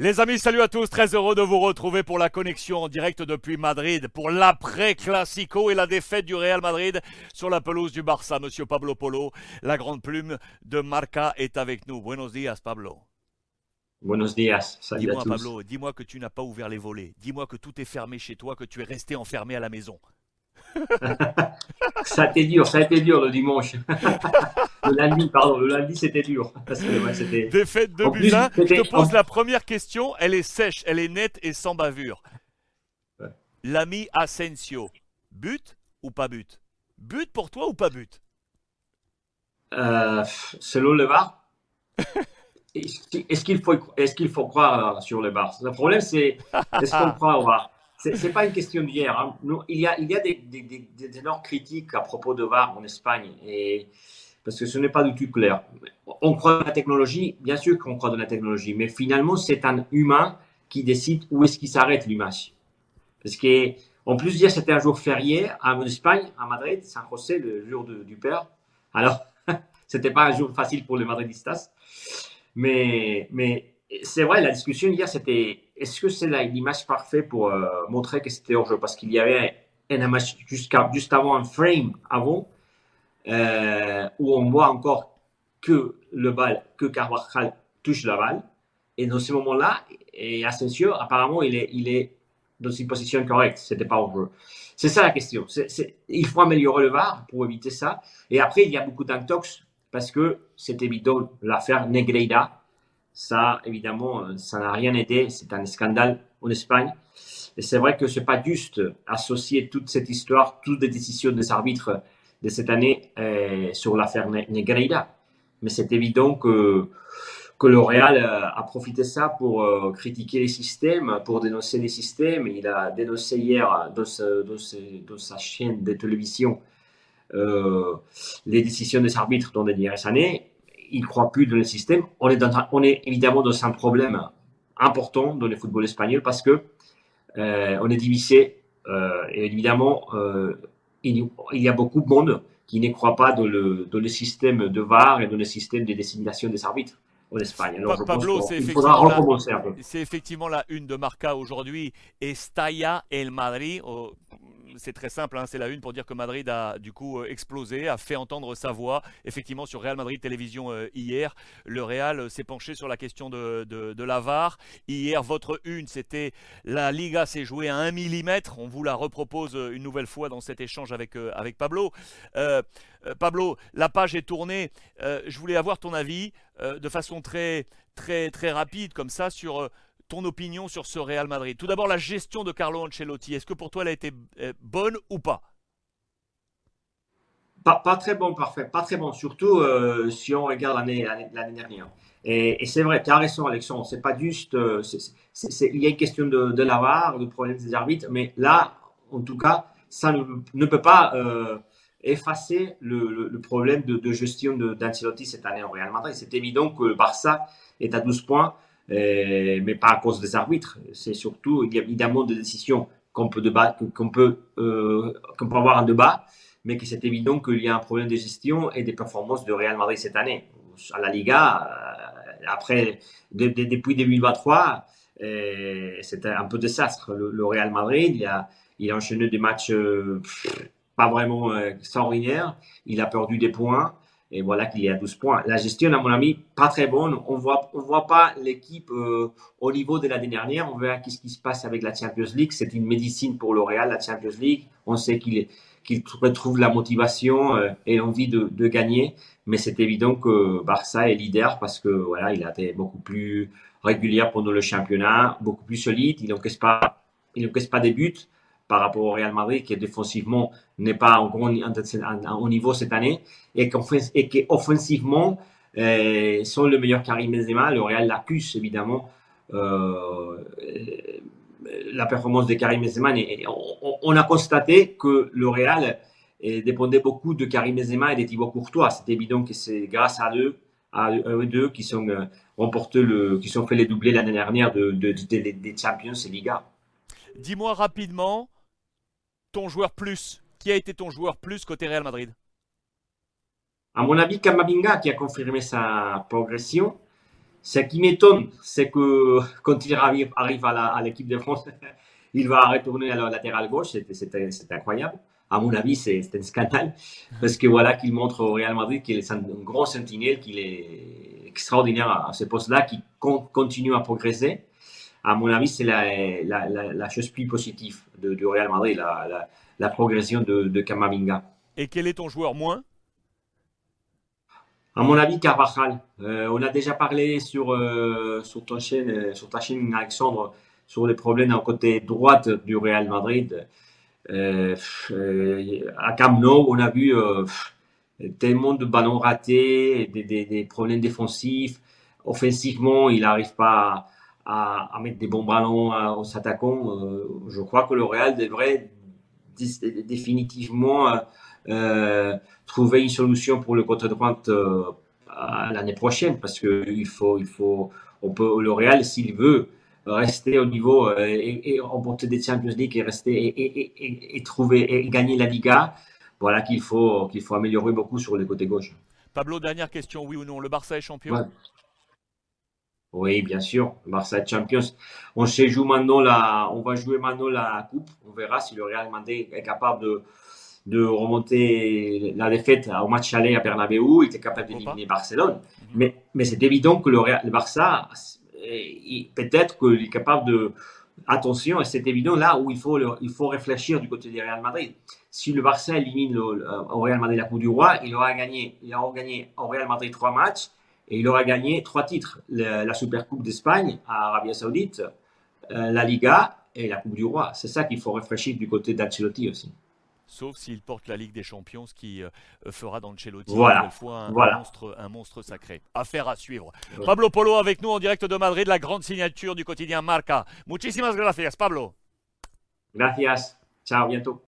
Les amis, salut à tous, très heureux de vous retrouver pour la connexion en direct depuis Madrid pour l'après-classico et la défaite du Real Madrid sur la pelouse du Barça. Monsieur Pablo Polo, la grande plume de Marca est avec nous. Buenos días, Pablo. Buenos días, salut Dis-moi, à tous. Pablo, dis-moi que tu n'as pas ouvert les volets. Dis-moi que tout est fermé chez toi, que tu es resté enfermé à la maison. Ça a été dur, ça a été dur le dimanche. le lundi, pardon, le lundi c'était dur. Parce que ouais. Défaite de un. Je te pose la première question. Elle est sèche, elle est nette et sans bavure. Ouais. L'ami Asensio, but ou pas but? But pour toi ou pas but? Euh, selon le VAR, est-ce qu'il faut, est-ce qu'il faut croire sur le VAR? Le problème, c'est est-ce qu'on croit au VAR? C'est c'est pas une question d'hier. hein. Il y a, il y a des énormes critiques à propos de VAR en Espagne, et, parce que ce n'est pas du tout clair. On croit dans la technologie, bien sûr qu'on croit dans la technologie, mais finalement, c'est un humain qui décide où est-ce qu'il s'arrête l'image. Parce que, en plus, hier, c'était un jour férié en Espagne, à Madrid, San José, le jour de- du père. Alors, c'était pas un jour facile pour les Madridistas. Mais, mais c'est vrai, la discussion hier, c'était est-ce que c'est l'image parfaite pour euh, montrer que c'était hors-jeu Parce qu'il y avait un image jusqu'à, juste avant, un frame avant, euh, où on voit encore que le bal, que Carvajal touche la balle. Et dans ce moment-là, et Asensio, apparemment, il est, il est dans une position correcte. C'était pas hors-jeu. C'est ça la question. Il faut améliorer le VAR pour éviter ça. Et après, il y a beaucoup d'intox parce que c'est évident l'affaire Negreira. Ça, évidemment, euh, ça n'a rien aidé. C'est un scandale en Espagne. Et c'est vrai que c'est pas juste associer toute cette histoire, toutes les décisions des arbitres de cette année euh, sur l'affaire Ne- Negreira. Mais c'est évident que, que le Real euh, a profité de ça pour critiquer les systèmes, pour dénoncer les systèmes. Il a dénoncé hier dans, sa chaîne de télévision les décisions des arbitres dans les dernières années. Il ne croit plus dans le système. On est, dans on est évidemment dans un problème important dans le football espagnol parce que euh, on est divisé euh, et évidemment euh, il, il y a beaucoup de monde qui ne croit pas dans le, dans le système de VAR et dans le système de désignation des arbitres en Espagne. Alors, Pablo, c'est effectivement la- recommencer un peu. C'est effectivement la une de Marca aujourd'hui. Estalla el Madrid. C'est très simple, hein, c'est la une pour dire que Madrid a du coup euh, explosé, a fait entendre sa voix. Effectivement, sur Real Madrid Télévision euh, hier, le Real euh, s'est penché sur la question de, de, de. Hier, votre une, c'était la Liga s'est jouée à 1 mm. On vous la repropose une nouvelle fois dans cet échange avec, Pablo. Pablo, la page est tournée. Je voulais avoir ton avis de façon très, très, très rapide comme ça sur ton opinion sur ce Real Madrid. Tout d'abord, la gestion de Carlo Ancelotti. Est-ce que pour toi, elle a été euh, bonne ou pas? Pas, très bon, parfait. Pas très bon, surtout euh, si on regarde l'année dernière. Et, c'est vrai, tu as raison, Alexandre. C'est pas juste. euh, il y a une question de, de la VAR, de problème des arbitres, mais là, en tout cas, ça ne, peut pas effacer le, problème de, de gestion d'Ancelotti cette année au Real Madrid. C'est évident que le Barça est à 12 points, euh, mais pas à cause des arbitres. C'est surtout, il y a évidemment des décisions qu'on peut, euh, avoir un débat mais que c'est évident qu'il y a un problème de gestion et des performances de Real Madrid cette année. À la Liga, euh, après, de- de- depuis 2023, euh, c'était un peu désastre. Le, le Real Madrid, il a, il a enchaîné des matchs pas vraiment extraordinaires. Il a perdu des points. Et voilà qu'il est à 12 points. La gestion, à mon avis, pas très bonne. On voit, on voit pas l'équipe euh, au niveau de l'année dernière. On verra qu'est-ce qui se passe avec la Champions League. C'est une médecine pour le Real, la Champions League. On sait qu'il retrouve la motivation euh, et l'envie de, gagner. Mais c'est évident que Barça est leader parce que voilà, il a été beaucoup plus régulier pendant le championnat, beaucoup plus solide. Il n'encaisse pas, il pas des buts par rapport au Real Madrid qui défensivement n'est pas en grand au niveau cette année et qu'offens- et qu'offensivement euh, sans le meilleur Karim Benzema, le Real l'accuse évidemment. Euh, la performance de Karim Benzema. Et on, a constaté que le Real eh, dépendait beaucoup de Karim Benzema et de Thibaut Courtois. C'est évident que c'est grâce à eux, à eux deux qui sont euh, remportés le, qui sont fait les doublés l'année dernière de, de, de- de- des Champions et Liga. Dis-moi rapidement ton joueur plus? Qui a été ton joueur plus côté Real Madrid? À mon avis, Kamavinga qui a confirmé sa progression, Ce qui m'étonne, c'est que quand il arrive, à l'équipe de France, il va retourner à la latéral gauche. C'est incroyable. À mon avis, c'est un scandale. Parce que voilà, qu'il montre au Real Madrid qu'il est un grand sentinelle, qu'il est extraordinaire à ce poste-là, qui continue à progresser. À mon avis, c'est la, chose plus positive de, du Real Madrid, la, progression de, de Kamavinga. Et quel est ton joueur moins? À mon avis, Carvajal. Euh, on a déjà parlé sur, euh, sur, ta chaîne, euh, sur ta chaîne, Alexandre, sur les problèmes au côté droite du Real Madrid. à Camp Nou, on a vu tellement de ballons ratés, des, problèmes défensifs. Offensivement, il n'arrive pas à, à, mettre des bons ballons aux attaquants. je crois que le Real devrait définitivement euh, trouver une solution pour le côté droite euh, l'année prochaine parce que il faut, il faut, on peut, le Real, s'il veut rester au niveau euh, et, et, remporter des Champions League et rester et, et, trouver et gagner la Liga, voilà qu'il faut, qu'il faut améliorer beaucoup sur le côté gauche. Pablo, dernière question, oui ou non, le Barça est champion? Oui, bien sûr, le Barça est champion. On se joue maintenant la, on va jouer maintenant la coupe. On verra si le Real Madrid est capable de, de remonter la défaite au match aller à Bernabeu, il était capable d'éliminer Barcelone. Mhm. Mais, mais c'est évident que le, le Barça, peut-être qu'il est capable de. Attention, c'est évident là où il faut, il faut réfléchir du côté du Real Madrid. Si le Barça élimine le, au Real Madrid la Coupe du Roi, il aura gagné, il aura gagné au Real Madrid trois matchs et il aura gagné trois titres la Super Coupe d'Espagne à Arabie Saoudite, euh, la Liga et la Coupe du Roi. C'est ça qu'il faut réfléchir du côté d'Ancelotti aussi sauf s'il porte la Ligue des Champions, ce qui euh, fera d'Ancelotti voilà. une fois un, monstre, un monstre sacré. Affaire à suivre. Pablo Polo avec nous en direct de Madrid, la grande signature du quotidien Marca. Muchísimas gracias, Pablo. Gracias. Ciao, bientôt.